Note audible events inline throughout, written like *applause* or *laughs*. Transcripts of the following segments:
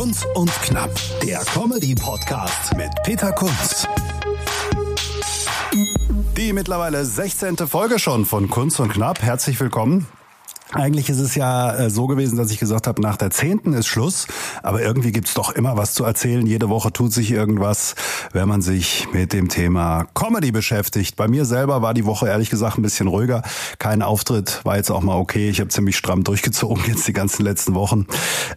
Kunz und Knapp, der Comedy-Podcast mit Peter Kunz. Die mittlerweile 16. Folge schon von Kunst und Knapp. Herzlich willkommen. Eigentlich ist es ja äh, so gewesen, dass ich gesagt habe, nach der zehnten ist Schluss, aber irgendwie gibt's doch immer was zu erzählen. Jede Woche tut sich irgendwas, wenn man sich mit dem Thema Comedy beschäftigt. Bei mir selber war die Woche ehrlich gesagt ein bisschen ruhiger. Kein Auftritt, war jetzt auch mal okay. Ich habe ziemlich stramm durchgezogen jetzt die ganzen letzten Wochen.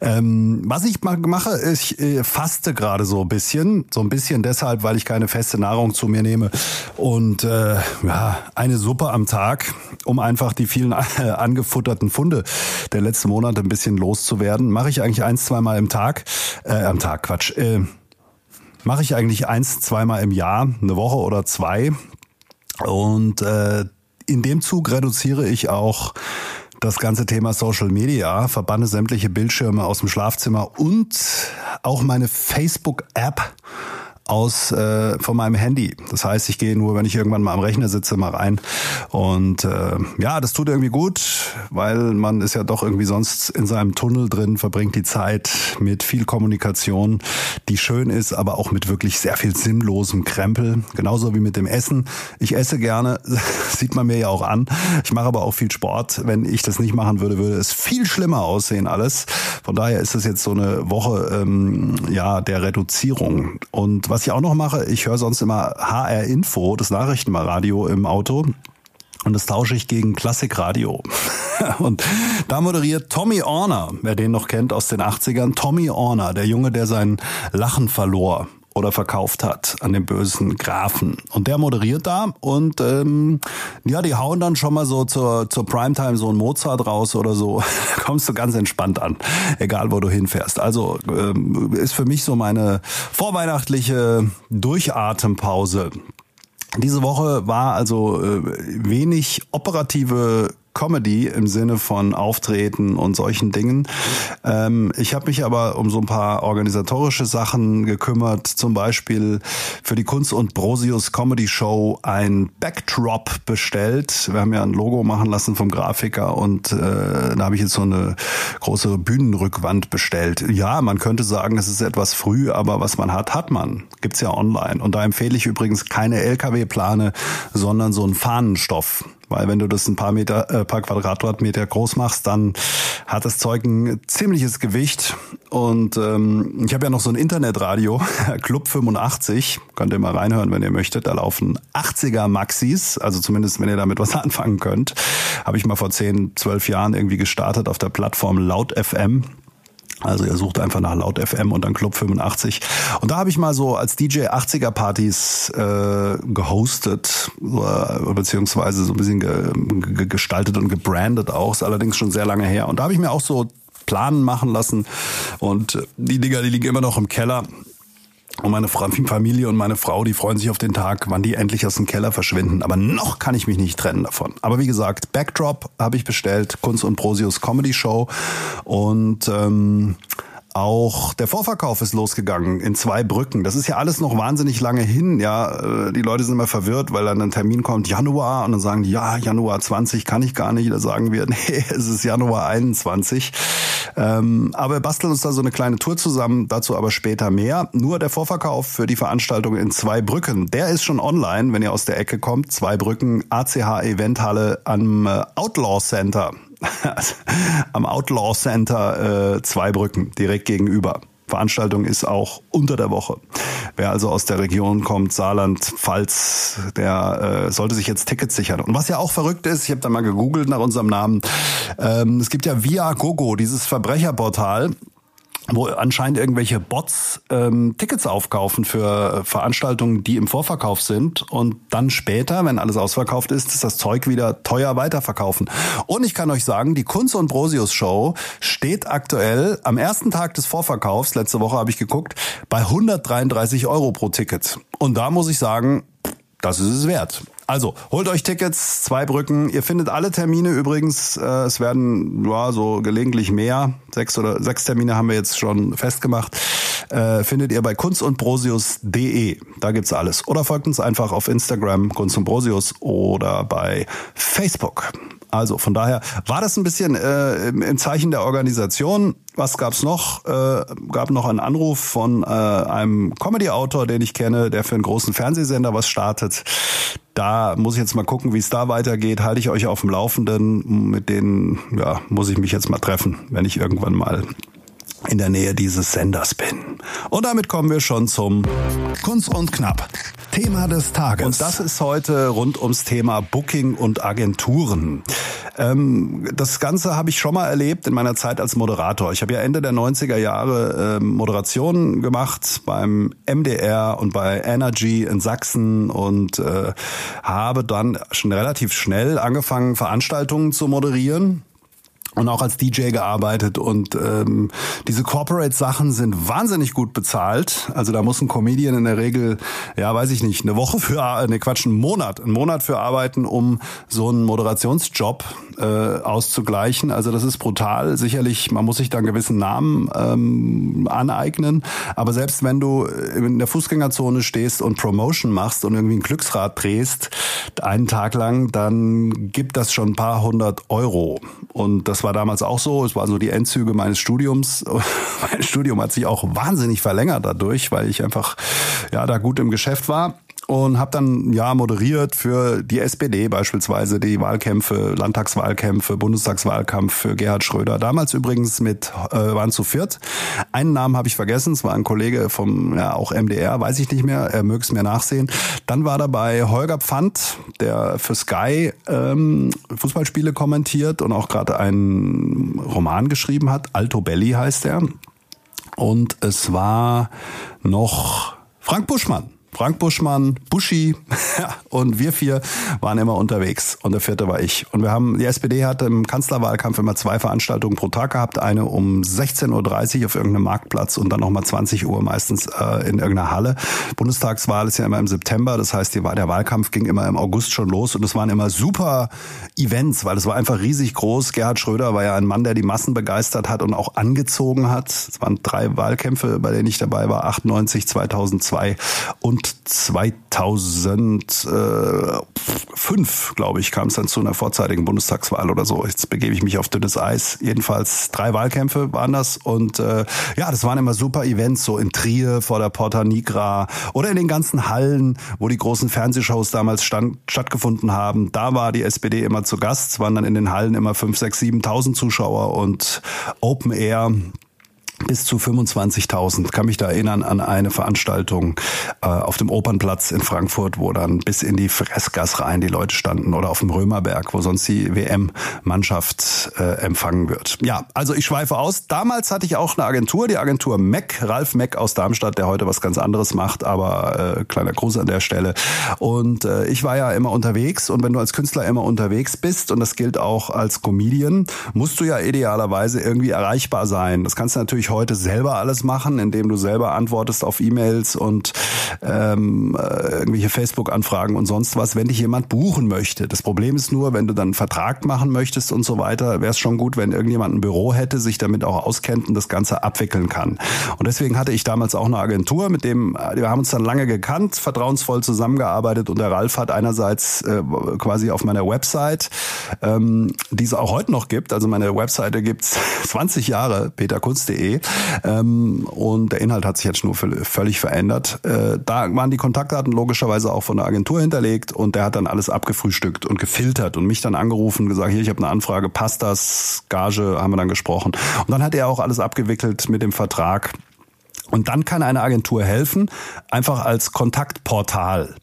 Ähm, was ich mache, ich äh, faste gerade so ein bisschen. So ein bisschen deshalb, weil ich keine feste Nahrung zu mir nehme. Und äh, ja, eine Suppe am Tag, um einfach die vielen *laughs* äh, angefutterten verarbeiteten Funde der letzten Monate ein bisschen loszuwerden. Mache ich eigentlich eins, zweimal im Tag, äh, am Tag, Quatsch, äh, mache ich eigentlich eins, zweimal im Jahr, eine Woche oder zwei. Und äh, in dem Zug reduziere ich auch das ganze Thema Social Media, verbanne sämtliche Bildschirme aus dem Schlafzimmer und auch meine Facebook-App aus äh, von meinem Handy. Das heißt, ich gehe nur, wenn ich irgendwann mal am Rechner sitze, mal rein. Und äh, ja, das tut irgendwie gut, weil man ist ja doch irgendwie sonst in seinem Tunnel drin, verbringt die Zeit mit viel Kommunikation, die schön ist, aber auch mit wirklich sehr viel sinnlosem Krempel. Genauso wie mit dem Essen. Ich esse gerne, *laughs* sieht man mir ja auch an. Ich mache aber auch viel Sport. Wenn ich das nicht machen würde, würde es viel schlimmer aussehen alles. Von daher ist es jetzt so eine Woche ähm, ja der Reduzierung. Und was ich auch noch mache, ich höre sonst immer HR Info, das Nachrichtenradio im Auto. Und das tausche ich gegen Klassikradio. *laughs* Und da moderiert Tommy Orner, wer den noch kennt aus den 80ern. Tommy Orner, der Junge, der sein Lachen verlor oder verkauft hat an den bösen Grafen. Und der moderiert da und ähm, ja, die hauen dann schon mal so zur, zur Primetime so ein Mozart raus oder so. *laughs* Kommst du ganz entspannt an, egal wo du hinfährst. Also ähm, ist für mich so meine vorweihnachtliche Durchatempause. Diese Woche war also äh, wenig operative Comedy im Sinne von Auftreten und solchen Dingen. Ähm, ich habe mich aber um so ein paar organisatorische Sachen gekümmert, zum Beispiel für die Kunst und Brosius Comedy Show ein Backdrop bestellt. Wir haben ja ein Logo machen lassen vom Grafiker und äh, da habe ich jetzt so eine große Bühnenrückwand bestellt. Ja, man könnte sagen, es ist etwas früh, aber was man hat, hat man. Gibt's ja online. Und da empfehle ich übrigens keine LKW-Plane, sondern so einen Fahnenstoff. Weil wenn du das ein paar Meter, äh, paar Quadratmeter groß machst, dann hat das Zeug ein ziemliches Gewicht. Und ähm, ich habe ja noch so ein Internetradio, *laughs* Club 85, könnt ihr mal reinhören, wenn ihr möchtet. Da laufen 80er Maxis, also zumindest wenn ihr damit was *laughs* anfangen könnt. Habe ich mal vor 10, 12 Jahren irgendwie gestartet auf der Plattform Laut FM. Also ihr sucht einfach nach Laut FM und dann Club 85. Und da habe ich mal so als DJ 80er Partys äh, gehostet, äh, beziehungsweise so ein bisschen ge, ge, gestaltet und gebrandet auch. Ist allerdings schon sehr lange her. Und da habe ich mir auch so Planen machen lassen. Und die Dinger, die liegen immer noch im Keller. Und meine Familie und meine Frau, die freuen sich auf den Tag, wann die endlich aus dem Keller verschwinden. Aber noch kann ich mich nicht trennen davon. Aber wie gesagt, Backdrop habe ich bestellt, Kunst und Prosius Comedy Show. Und ähm, auch der Vorverkauf ist losgegangen in zwei Brücken. Das ist ja alles noch wahnsinnig lange hin. Ja, äh, die Leute sind immer verwirrt, weil dann ein Termin kommt Januar und dann sagen die, ja, Januar 20 kann ich gar nicht. Da sagen wir, *laughs* nee, es ist Januar 21. Ähm, aber wir basteln uns da so eine kleine Tour zusammen, dazu aber später mehr. Nur der Vorverkauf für die Veranstaltung in zwei Brücken, der ist schon online, wenn ihr aus der Ecke kommt. Zwei Brücken, ACH Eventhalle am äh, Outlaw Center. *laughs* am Outlaw Center äh, Zweibrücken, direkt gegenüber. Veranstaltung ist auch unter der Woche. Wer also aus der Region kommt, Saarland, Pfalz, der äh, sollte sich jetzt Tickets sichern. Und was ja auch verrückt ist, ich habe da mal gegoogelt nach unserem Namen, ähm, es gibt ja Via Gogo, dieses Verbrecherportal, wo anscheinend irgendwelche Bots ähm, Tickets aufkaufen für Veranstaltungen, die im Vorverkauf sind und dann später, wenn alles ausverkauft ist, ist das Zeug wieder teuer weiterverkaufen. Und ich kann euch sagen, die Kunz und Brosius Show steht aktuell am ersten Tag des Vorverkaufs, letzte Woche habe ich geguckt, bei 133 Euro pro Ticket. Und da muss ich sagen, das ist es wert. Also, holt euch Tickets, zwei Brücken. Ihr findet alle Termine übrigens. Äh, es werden ja, so gelegentlich mehr. Sechs oder sechs Termine haben wir jetzt schon festgemacht. Äh, findet ihr bei kunstundbrosius.de. Da gibt's alles. Oder folgt uns einfach auf Instagram Kunst und Brosius oder bei Facebook. Also von daher war das ein bisschen äh, im Zeichen der Organisation. Was gab's noch? Äh, gab noch einen Anruf von äh, einem Comedy-Autor, den ich kenne, der für einen großen Fernsehsender was startet. Da muss ich jetzt mal gucken, wie es da weitergeht. Halte ich euch auf dem Laufenden. Mit denen ja, muss ich mich jetzt mal treffen, wenn ich irgendwann mal in der Nähe dieses Senders bin. Und damit kommen wir schon zum Kunst und Knapp. Thema des Tages. Und das ist heute rund ums Thema Booking und Agenturen. Ähm, das Ganze habe ich schon mal erlebt in meiner Zeit als Moderator. Ich habe ja Ende der 90er Jahre äh, Moderationen gemacht beim MDR und bei Energy in Sachsen und äh, habe dann schon relativ schnell angefangen, Veranstaltungen zu moderieren und auch als DJ gearbeitet und ähm, diese Corporate-Sachen sind wahnsinnig gut bezahlt. Also da muss ein Comedian in der Regel, ja, weiß ich nicht, eine Woche für, äh, ne Quatsch, einen Monat, einen Monat für arbeiten, um so einen Moderationsjob äh, auszugleichen. Also das ist brutal. Sicherlich, man muss sich da einen gewissen Namen ähm, aneignen. Aber selbst wenn du in der Fußgängerzone stehst und Promotion machst und irgendwie ein Glücksrad drehst, einen Tag lang, dann gibt das schon ein paar hundert Euro. Und das war damals auch so. Es war so die Endzüge meines Studiums. *laughs* mein Studium hat sich auch wahnsinnig verlängert dadurch, weil ich einfach ja da gut im Geschäft war und habe dann ja moderiert für die SPD beispielsweise die Wahlkämpfe, Landtagswahlkämpfe, Bundestagswahlkampf für Gerhard Schröder. Damals übrigens mit äh, waren zu viert. Einen Namen habe ich vergessen, es war ein Kollege vom ja auch MDR, weiß ich nicht mehr, er möge es mir nachsehen. Dann war dabei Holger Pfand, der für Sky ähm, Fußballspiele kommentiert und auch gerade einen Roman geschrieben hat. Alto Belli heißt er. Und es war noch Frank Buschmann Frank Buschmann, Buschi *laughs* und wir vier waren immer unterwegs und der vierte war ich. Und wir haben, die SPD hat im Kanzlerwahlkampf immer zwei Veranstaltungen pro Tag gehabt. Eine um 16.30 Uhr auf irgendeinem Marktplatz und dann nochmal 20 Uhr meistens äh, in irgendeiner Halle. Bundestagswahl ist ja immer im September, das heißt, der Wahlkampf ging immer im August schon los und es waren immer super Events, weil es war einfach riesig groß. Gerhard Schröder war ja ein Mann, der die Massen begeistert hat und auch angezogen hat. Es waren drei Wahlkämpfe, bei denen ich dabei war, 98, 2002 und 2005, glaube ich, kam es dann zu einer vorzeitigen Bundestagswahl oder so. Jetzt begebe ich mich auf dünnes Eis. Jedenfalls drei Wahlkämpfe waren das und äh, ja, das waren immer super Events, so in Trier vor der Porta Nigra oder in den ganzen Hallen, wo die großen Fernsehshows damals stand, stattgefunden haben. Da war die SPD immer zu Gast. Es waren dann in den Hallen immer 5, 6, 7.000 Zuschauer und Open Air bis zu 25.000. Kann mich da erinnern an eine Veranstaltung äh, auf dem Opernplatz in Frankfurt, wo dann bis in die Freskas rein die Leute standen oder auf dem Römerberg, wo sonst die WM-Mannschaft äh, empfangen wird. Ja, also ich schweife aus. Damals hatte ich auch eine Agentur, die Agentur Meck, Ralf Meck aus Darmstadt, der heute was ganz anderes macht, aber äh, kleiner Gruß an der Stelle. Und äh, ich war ja immer unterwegs und wenn du als Künstler immer unterwegs bist und das gilt auch als Comedian, musst du ja idealerweise irgendwie erreichbar sein. Das kannst du natürlich heute selber alles machen, indem du selber antwortest auf E-Mails und ähm, äh, irgendwelche Facebook-Anfragen und sonst was, wenn dich jemand buchen möchte. Das Problem ist nur, wenn du dann einen Vertrag machen möchtest und so weiter, wäre es schon gut, wenn irgendjemand ein Büro hätte, sich damit auch auskennt und das Ganze abwickeln kann. Und deswegen hatte ich damals auch eine Agentur, mit dem wir haben uns dann lange gekannt, vertrauensvoll zusammengearbeitet und der Ralf hat einerseits äh, quasi auf meiner Website, ähm, die es auch heute noch gibt, also meine Webseite gibt's *laughs* 20 Jahre, peterkunst.de, ähm, und der Inhalt hat sich jetzt nur völlig verändert. Äh, da waren die Kontaktdaten logischerweise auch von der Agentur hinterlegt und der hat dann alles abgefrühstückt und gefiltert und mich dann angerufen und gesagt, hier, ich habe eine Anfrage, passt das? Gage haben wir dann gesprochen. Und dann hat er auch alles abgewickelt mit dem Vertrag. Und dann kann eine Agentur helfen, einfach als Kontaktportal.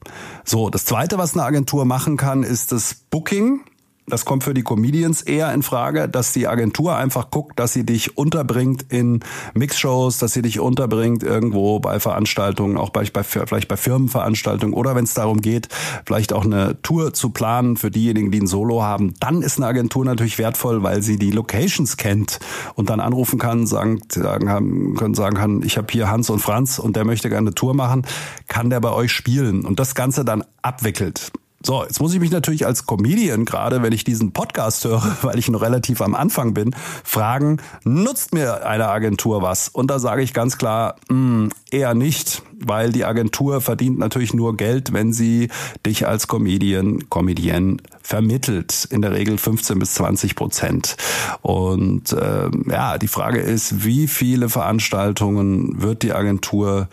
So, das zweite, was eine Agentur machen kann, ist das Booking. Das kommt für die Comedians eher in Frage, dass die Agentur einfach guckt, dass sie dich unterbringt in Mixshows, dass sie dich unterbringt irgendwo bei Veranstaltungen, auch bei, bei vielleicht bei Firmenveranstaltungen oder wenn es darum geht, vielleicht auch eine Tour zu planen für diejenigen, die ein Solo haben, dann ist eine Agentur natürlich wertvoll, weil sie die Locations kennt und dann anrufen kann, sagen, sagen können sagen kann, ich habe hier Hans und Franz und der möchte gerne eine Tour machen, kann der bei euch spielen? Und das Ganze dann abwickelt. So, jetzt muss ich mich natürlich als Comedian, gerade wenn ich diesen Podcast höre, *laughs* weil ich noch relativ am Anfang bin, fragen, nutzt mir eine Agentur was? Und da sage ich ganz klar, mh, hm, eher nicht, weil die Agentur verdient natürlich nur Geld, wenn sie dich als Comedian, Comedian vermittelt. In der Regel 15 bis 20 Prozent. Und äh, ja, die Frage ist, wie viele Veranstaltungen wird die Agentur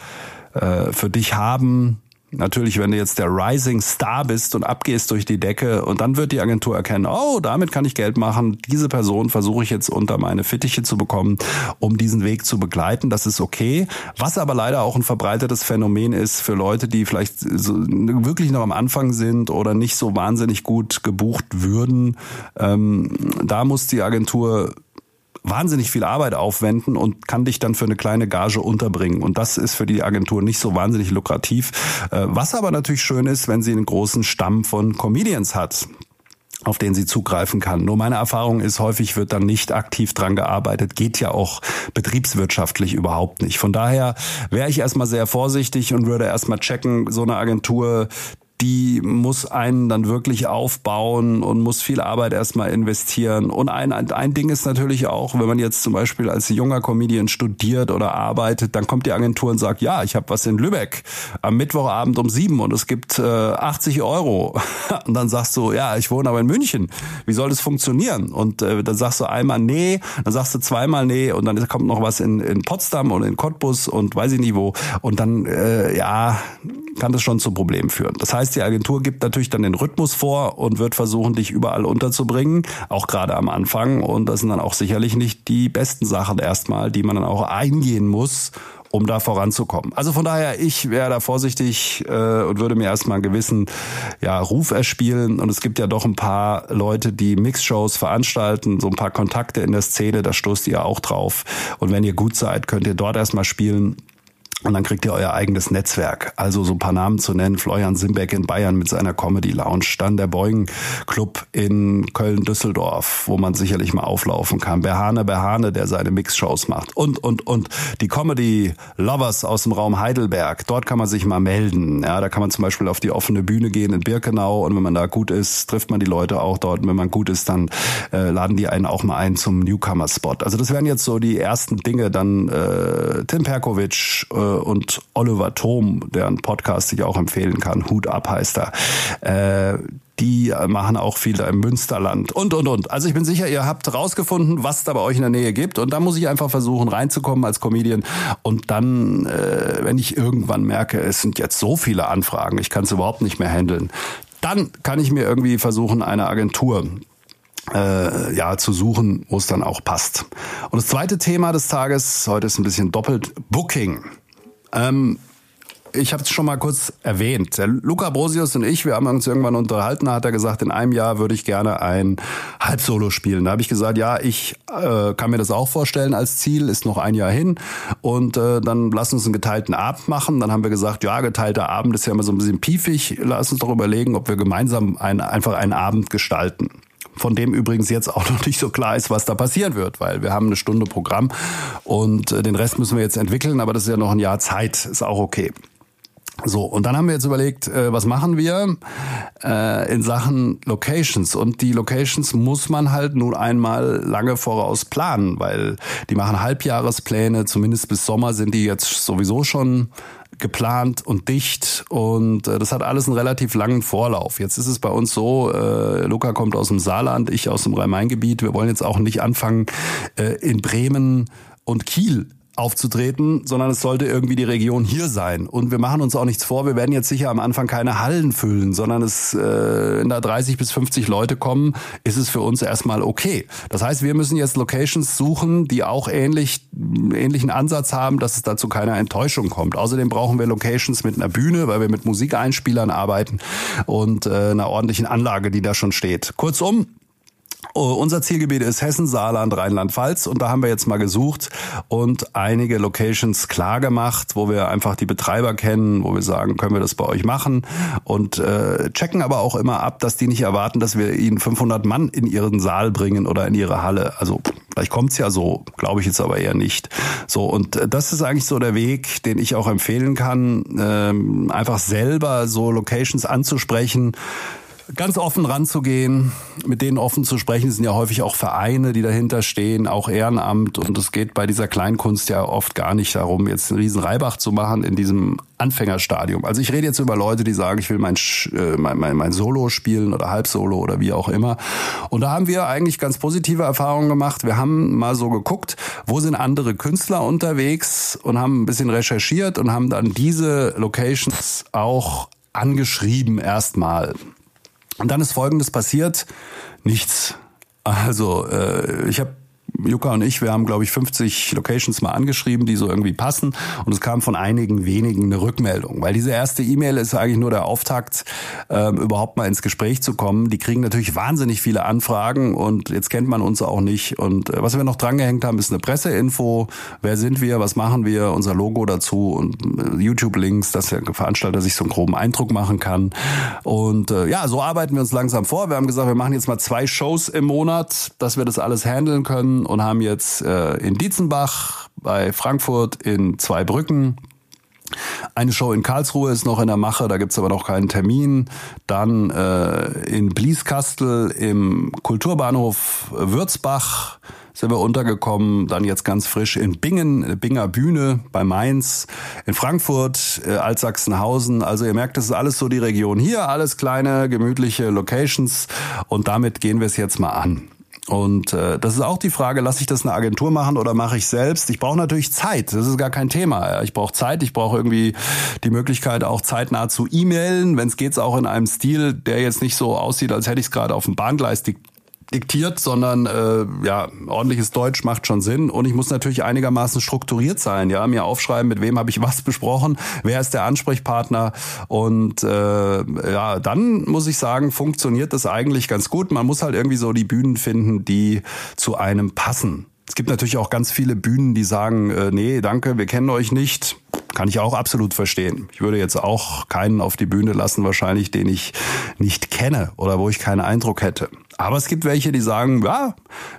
äh, für dich haben? Natürlich, wenn du jetzt der Rising Star bist und abgehst durch die Decke und dann wird die Agentur erkennen, oh, damit kann ich Geld machen. Diese Person versuche ich jetzt unter meine Fittiche zu bekommen, um diesen Weg zu begleiten. Das ist okay. Was aber leider auch ein verbreitetes Phänomen ist für Leute, die vielleicht so wirklich noch am Anfang sind oder nicht so wahnsinnig gut gebucht würden. Ähm, da muss die Agentur wahnsinnig viel Arbeit aufwenden und kann dich dann für eine kleine Gage unterbringen. Und das ist für die Agentur nicht so wahnsinnig lukrativ. Äh, was aber natürlich schön ist, wenn sie einen großen Stamm von Comedians hat auf den sie zugreifen kann. Nur meine Erfahrung ist, häufig wird dann nicht aktiv dran gearbeitet, geht ja auch betriebswirtschaftlich überhaupt nicht. Von daher wäre ich erstmal sehr vorsichtig und würde erstmal checken, so eine Agentur, die muss einen dann wirklich aufbauen und muss viel Arbeit erstmal investieren. Und ein, ein Ding ist natürlich auch, wenn man jetzt zum Beispiel als junger Comedian studiert oder arbeitet, dann kommt die Agentur und sagt, ja, ich habe was in Lübeck am Mittwochabend um sieben und es gibt äh, 80 Euro. *laughs* Und dann sagst du, ja, ich wohne aber in München. Wie soll das funktionieren? Und äh, dann sagst du einmal nee, dann sagst du zweimal nee und dann kommt noch was in, in Potsdam und in Cottbus und weiß ich nicht wo. Und dann, äh, ja, kann das schon zu Problemen führen. Das heißt, die Agentur gibt natürlich dann den Rhythmus vor und wird versuchen, dich überall unterzubringen, auch gerade am Anfang. Und das sind dann auch sicherlich nicht die besten Sachen erstmal, die man dann auch eingehen muss, um da voranzukommen. Also von daher, ich wäre da vorsichtig äh, und würde mir erstmal einen gewissen ja, Ruf erspielen. Und es gibt ja doch ein paar Leute, die Mixshows veranstalten, so ein paar Kontakte in der Szene, da stoßt ihr auch drauf. Und wenn ihr gut seid, könnt ihr dort erstmal spielen. Und dann kriegt ihr euer eigenes Netzwerk. Also so ein paar Namen zu nennen. Florian Simbeck in Bayern mit seiner Comedy Lounge. Dann der Boeing Club in Köln-Düsseldorf, wo man sicherlich mal auflaufen kann. Berhane Berhane, der seine Mixshows macht. Und, und, und. Die Comedy Lovers aus dem Raum Heidelberg. Dort kann man sich mal melden. Ja, da kann man zum Beispiel auf die offene Bühne gehen in Birkenau. Und wenn man da gut ist, trifft man die Leute auch dort. Und wenn man gut ist, dann äh, laden die einen auch mal ein zum Newcomer-Spot. Also das wären jetzt so die ersten Dinge. Dann äh, Tim Perkovic, äh, und Oliver Thom, deren Podcast ich auch empfehlen kann, Hut ab heißt er. Äh, die machen auch viel im Münsterland und, und, und. Also ich bin sicher, ihr habt rausgefunden, was da bei euch in der Nähe gibt. Und da muss ich einfach versuchen, reinzukommen als Comedian. Und dann, äh, wenn ich irgendwann merke, es sind jetzt so viele Anfragen, ich kann es überhaupt nicht mehr handeln, dann kann ich mir irgendwie versuchen, eine Agentur äh, ja zu suchen, wo es dann auch passt. Und das zweite Thema des Tages, heute ist ein bisschen doppelt, Booking. Ähm, ich habe es schon mal kurz erwähnt. Der Luca Brosius und ich, wir haben uns irgendwann unterhalten, da hat er gesagt, in einem Jahr würde ich gerne ein Halbsolo spielen. Da habe ich gesagt, ja, ich äh, kann mir das auch vorstellen als Ziel, ist noch ein Jahr hin. Und äh, dann lass uns einen geteilten Abend machen. Dann haben wir gesagt, ja, geteilter Abend ist ja immer so ein bisschen piefig. Lass uns doch überlegen, ob wir gemeinsam ein, einfach einen Abend gestalten von dem übrigens jetzt auch *laughs* noch nicht so klar ist, was da passieren wird, weil wir haben eine Stunde Programm und äh, den Rest müssen wir jetzt entwickeln, aber das ist ja noch ein Jahr Zeit, ist auch okay. So, und dann haben wir jetzt überlegt, äh, was machen wir äh, in Sachen Locations. Und die Locations muss man halt nun einmal lange voraus planen, weil die machen Halbjahrespläne, zumindest bis Sommer sind die jetzt sowieso schon geplant und dicht und äh, das hat alles einen relativ langen Vorlauf. Jetzt ist es bei uns so, äh, Luca kommt aus dem Saarland, ich aus dem Rhein-Main-Gebiet. Wir wollen jetzt auch nicht anfangen, äh, in Bremen und Kiel aufzutreten, sondern es sollte irgendwie die Region hier sein. Und wir machen uns auch nichts vor, wir werden jetzt sicher am Anfang keine Hallen füllen, sondern es, äh, wenn da 30 bis 50 Leute kommen, ist es für uns erstmal okay. Das heißt, wir müssen jetzt Locations suchen, die auch ähnlich, ähnlichen Ansatz haben, dass es dazu keiner Enttäuschung kommt. Außerdem brauchen wir Locations mit einer Bühne, weil wir mit Musikeinspielern arbeiten und äh, einer ordentlichen Anlage, die da schon steht. Kurzum, unser Zielgebiet ist Hessen, Saarland, Rheinland-Pfalz und da haben wir jetzt mal gesucht und einige Locations klar gemacht, wo wir einfach die Betreiber kennen, wo wir sagen, können wir das bei euch machen und äh, checken aber auch immer ab, dass die nicht erwarten, dass wir ihnen 500 Mann in ihren Saal bringen oder in ihre Halle. Also vielleicht kommt's ja so, glaube ich jetzt aber eher nicht. So und äh, das ist eigentlich so der Weg, den ich auch empfehlen kann, ähm, einfach selber so Locations anzusprechen ganz offen ranzugehen, mit denen offen zu sprechen. Sind ja häufig auch Vereine, die dahinter stehen, auch Ehrenamt. Und es geht bei dieser Kleinkunst ja oft gar nicht darum, jetzt einen riesen Reibach zu machen in diesem Anfängerstadium. Also ich rede jetzt über Leute, die sagen, ich will mein, äh, mein, mein, mein Solo spielen oder Halbsolo oder wie auch immer. Und da haben wir eigentlich ganz positive Erfahrungen gemacht. Wir haben mal so geguckt, wo sind andere Künstler unterwegs und haben ein bisschen recherchiert und haben dann diese Locations auch angeschrieben erstmal. Und dann ist Folgendes passiert. Nichts. Also äh, ich habe Juka und ich, wir haben, glaube ich, 50 Locations mal angeschrieben, die so irgendwie passen. Und es kam von einigen wenigen eine Rückmeldung. Weil diese erste E-Mail ist eigentlich nur der Auftakt, äh, überhaupt mal ins Gespräch zu kommen. Die kriegen natürlich wahnsinnig viele Anfragen und jetzt kennt man uns auch nicht. Und äh, was wir noch drangehängt haben, ist eine Presseinfo. Wer sind wir? Was machen wir? Unser Logo dazu und äh, YouTube-Links, dass der Veranstalter sich so einen groben Eindruck machen kann. Und äh, ja, so arbeiten wir uns langsam vor. Wir haben gesagt, wir machen jetzt mal zwei Shows im Monat, dass wir das alles handeln können und haben jetzt äh, in Dietzenbach, bei Frankfurt, in Zweibrücken, eine Show in Karlsruhe ist noch in der Mache, da gibt's aber noch keinen Termin. Dann äh, in Blieskastel im Kulturbahnhof Würzbach sind wir untergekommen. Dann jetzt ganz frisch in Bingen, Binger Bühne bei Mainz, in Frankfurt, äh, Altsachsenhausen. Also ihr merkt, das ist alles so die Region hier, alles kleine, gemütliche Locations. Und damit gehen wir es jetzt mal an. Und äh, das ist auch die Frage, lasse ich das eine Agentur machen oder mache ich selbst? Ich brauche natürlich Zeit, das ist gar kein Thema. Ich brauche Zeit, ich brauche irgendwie die Möglichkeit auch zeitnah zu e-mailen, wenn es geht, auch in einem Stil, der jetzt nicht so aussieht, als hätte ich es gerade auf dem Bahngleis diktiert, sondern äh, ja, ordentliches Deutsch macht schon Sinn. Und ich muss natürlich einigermaßen strukturiert sein, ja, mir aufschreiben, mit wem habe ich *laughs* was besprochen, wer ist der Ansprechpartner. Und äh, ja, dann muss ich sagen, funktioniert das eigentlich ganz gut. Man muss halt irgendwie so die Bühnen finden, die zu einem passen. Es gibt natürlich auch ganz viele Bühnen, die sagen, äh, nee, danke, wir kennen euch nicht. Kann ich auch absolut verstehen. Ich würde jetzt auch keinen auf die Bühne lassen, wahrscheinlich, den ich nicht kenne oder wo ich keinen Eindruck hätte. Aber es gibt welche, die sagen, ja,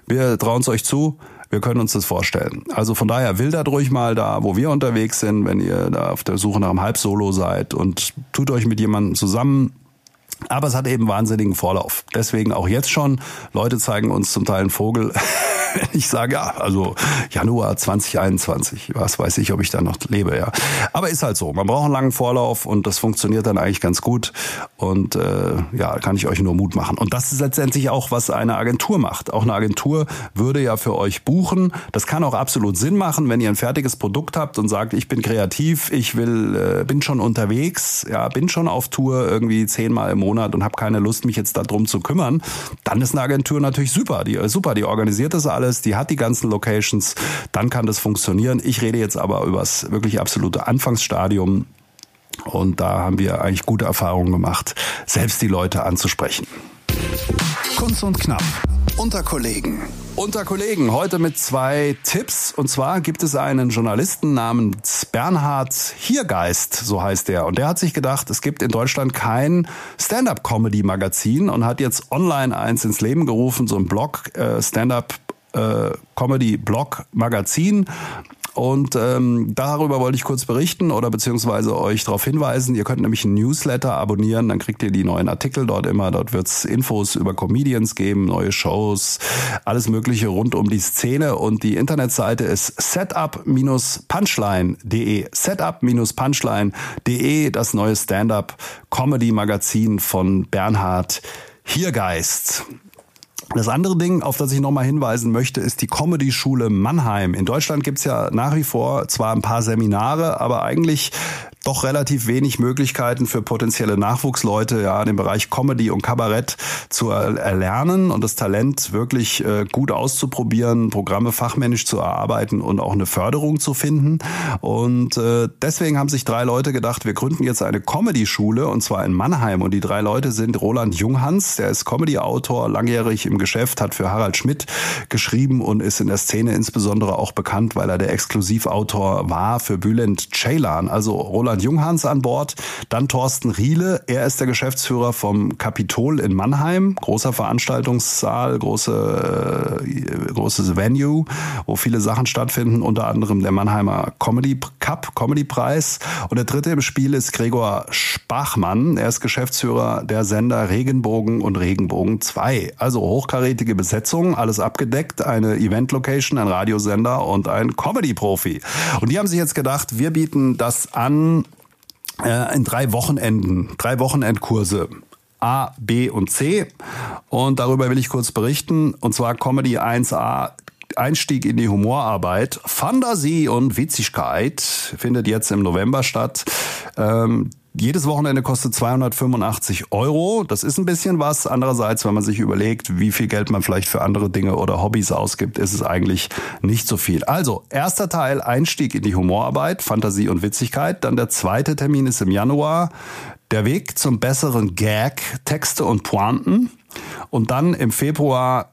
wir trauen es euch zu, wir können uns das vorstellen. Also von daher wildert ruhig mal da, wo wir unterwegs sind, wenn ihr da auf der Suche nach einem Halbsolo seid und tut euch mit jemandem zusammen. Aber es hat eben wahnsinnigen Vorlauf. Deswegen auch jetzt schon. Leute zeigen uns zum Teil einen Vogel. *laughs* ich sage, ja, also Januar 2021, was weiß ich, ob ich da noch lebe, ja. Aber ist halt so, man braucht einen langen Vorlauf und das funktioniert dann eigentlich ganz gut und äh, ja, kann ich euch nur Mut machen. Und das ist letztendlich auch, was eine Agentur macht. Auch eine Agentur würde ja für euch buchen. Das kann auch absolut Sinn machen, wenn ihr ein fertiges Produkt habt und sagt, ich bin kreativ, ich will, äh, bin schon unterwegs, ja, bin schon auf Tour irgendwie zehnmal im Monat und habe keine Lust, mich jetzt darum zu kümmern, dann ist eine Agentur natürlich super. Die, äh, super, die organisiert das alles alles, die hat die ganzen Locations, dann kann das funktionieren. Ich rede jetzt aber über das wirklich absolute Anfangsstadium. Und da haben wir eigentlich gute Erfahrungen gemacht, selbst die Leute anzusprechen. Kunst und Knapp. Unter Kollegen. Unter Kollegen, heute mit zwei Tipps. Und zwar gibt es einen Journalisten namens Bernhard Hiergeist, so heißt er. Und der hat sich gedacht, es gibt in Deutschland kein Stand-up-Comedy-Magazin und hat jetzt online eins ins Leben gerufen, so ein Blog, äh, Stand-up äh, Comedy Blog Magazin. Und ähm, darüber wollte ich kurz berichten oder beziehungsweise euch darauf hinweisen. Ihr könnt nämlich ein Newsletter abonnieren, dann kriegt ihr die neuen Artikel dort immer. Dort wird's Infos über Comedians geben, neue Shows, alles Mögliche rund um die Szene. Und die Internetseite ist setup-punchline.de. Setup-punchline.de, das neue Stand-up-Comedy-Magazin von Bernhard Hiergeist. Das andere Ding, auf das ich nochmal hinweisen möchte, ist die Comedy-Schule Mannheim. In Deutschland gibt's ja nach wie vor zwar ein paar Seminare, aber eigentlich doch relativ wenig Möglichkeiten für potenzielle Nachwuchsleute, ja, den Bereich Comedy und Kabarett zu erlernen und das Talent wirklich äh, gut auszuprobieren, Programme fachmännisch zu erarbeiten und auch eine Förderung zu finden. Und äh, deswegen haben sich drei Leute gedacht, wir gründen jetzt eine Comedy-Schule und zwar in Mannheim. Und die drei Leute sind Roland Junghans, der ist Comedy-Autor, langjährig im Geschäft, hat für Harald Schmidt geschrieben und ist in der Szene insbesondere auch bekannt, weil er der Exklusivautor war für Bülent Ceylan. Also Roland Junghans an Bord, dann Thorsten Riele, er ist der Geschäftsführer vom Kapitol in Mannheim, großer Veranstaltungssaal, große, äh, großes Venue, wo viele Sachen stattfinden, unter anderem der Mannheimer Comedy Cup, Comedy Preis. Und der dritte im Spiel ist Gregor Spachmann, er ist Geschäftsführer der Sender Regenbogen und Regenbogen 2. Also hochkarätige Besetzung, alles abgedeckt, eine Event-Location, ein Radiosender und ein Comedy-Profi. Und die haben sich jetzt gedacht, wir bieten das an äh, in drei Wochenenden, drei Wochenendkurse. A, B und C. Und darüber will ich kurz berichten. Und zwar Comedy 1a Einstieg in die Humorarbeit. Fantasie und Witzigkeit findet jetzt im November statt. Ähm, jedes Wochenende kostet 285 Euro. Das ist ein bisschen was. Andererseits, wenn man sich überlegt, wie viel Geld man vielleicht für andere Dinge oder Hobbys ausgibt, ist es eigentlich nicht so viel. Also, erster Teil, Einstieg in die Humorarbeit, Fantasie und Witzigkeit. Dann der zweite Termin ist im Januar. Der Weg zum besseren Gag, Texte und Pointen. Und dann im Februar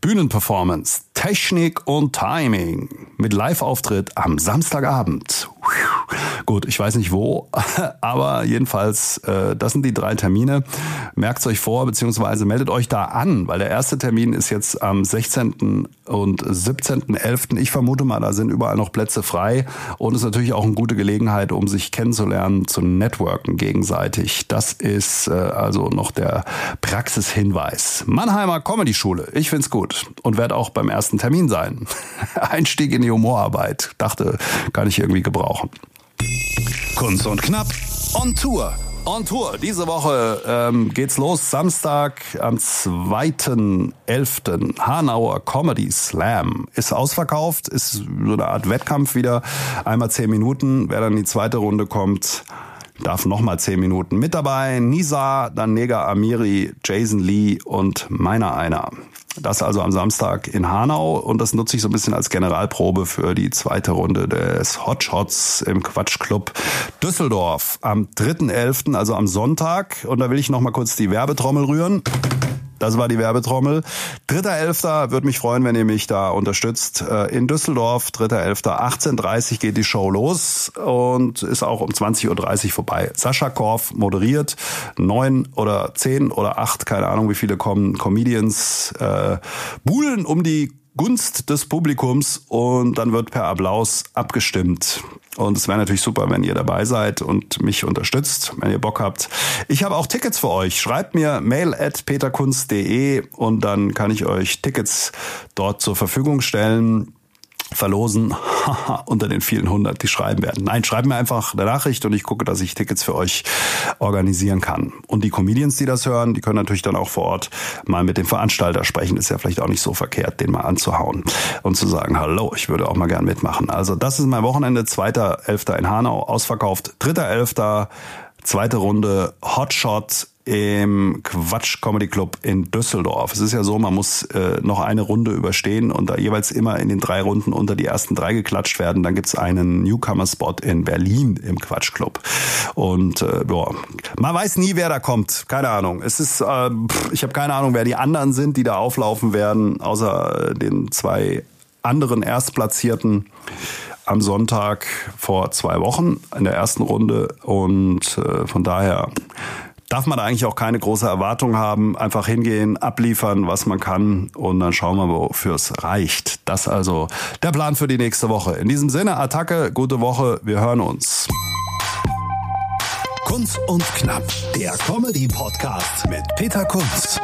Bühnenperformance, Technik und Timing mit Live-Auftritt am Samstagabend. Gut, ich weiß nicht wo, *laughs* aber jedenfalls, äh, das sind die drei Termine. Merkt euch vor, beziehungsweise meldet euch da an, weil der erste Termin ist jetzt am 16. und 17.11. Ich vermute mal, da sind überall noch Plätze frei und ist natürlich auch eine gute Gelegenheit, um sich kennenzulernen, zu networken gegenseitig. Das ist äh, also noch der Praxishinweis. Mannheimer Comedy Schule, ich find's gut und werde auch beim ersten Termin sein. *laughs* Einstieg in die Humorarbeit, dachte, kann ich irgendwie gebrauchen. Kunst und Knapp on Tour. On Tour. Diese Woche ähm, geht's los. Samstag am 2.11. Hanauer Comedy Slam. Ist ausverkauft, ist so eine Art Wettkampf wieder. Einmal zehn Minuten. Wer dann in die zweite Runde kommt, darf nochmal zehn Minuten mit dabei. Nisa, dann Nega Amiri, Jason Lee und meiner einer. Das also am Samstag in Hanau und das nutze ich so ein bisschen als Generalprobe für die zweite Runde des Hotshots im Quatschclub Düsseldorf am 3.11., also am Sonntag. Und da will ich noch mal kurz die Werbetrommel rühren. Das war die Werbetrommel. 3.11. würde mich freuen, wenn ihr mich da unterstützt. Äh, in Düsseldorf, 3.11. 18.30 geht die Show los und ist auch um 20.30 Uhr vorbei. Sascha Korf moderiert. Neun oder zehn oder acht, keine Ahnung, wie viele kommen, Comedians äh, buhlen um die Gunst des Publikums und dann wird per Applaus abgestimmt. Und es wäre natürlich super, wenn ihr dabei seid und mich unterstützt, wenn ihr Bock habt. Ich habe auch Tickets für euch. Schreibt mir mail at peterkunst.de und dann kann ich euch Tickets dort zur Verfügung stellen verlosen *laughs* unter den vielen hundert, die schreiben werden. Nein, schreibt mir einfach eine Nachricht und ich gucke, dass ich Tickets für euch organisieren kann. Und die Comedians, die das hören, die können natürlich dann auch vor Ort mal mit dem Veranstalter sprechen. Ist ja vielleicht auch nicht so verkehrt, den mal anzuhauen und zu sagen, hallo, ich würde auch mal gern mitmachen. Also das ist mein Wochenende, 2.11. in Hanau, ausverkauft, 3.11. Zweite Runde Hotshot im Quatsch Comedy Club in Düsseldorf. Es ist ja so, man muss äh, noch eine Runde überstehen und da jeweils immer in den drei Runden unter die ersten drei geklatscht werden. Dann gibt's einen Newcomer-Spot in Berlin im Quatsch Club. Und äh, ja, man weiß nie, wer da kommt. Keine Ahnung. Es ist, äh, ich habe keine Ahnung, wer die anderen sind, die da auflaufen werden, außer den zwei anderen Erstplatzierten am Sonntag vor zwei Wochen in der ersten Runde und äh, von daher darf man eigentlich auch keine große Erwartung haben. Einfach hingehen, abliefern, was man kann und dann schauen wir, wofür es reicht. Das also der Plan für die nächste Woche. In diesem Sinne, Attacke, gute Woche, wir hören uns. Kunst und Knapp, der Comedy-Podcast mit Peter Kunz.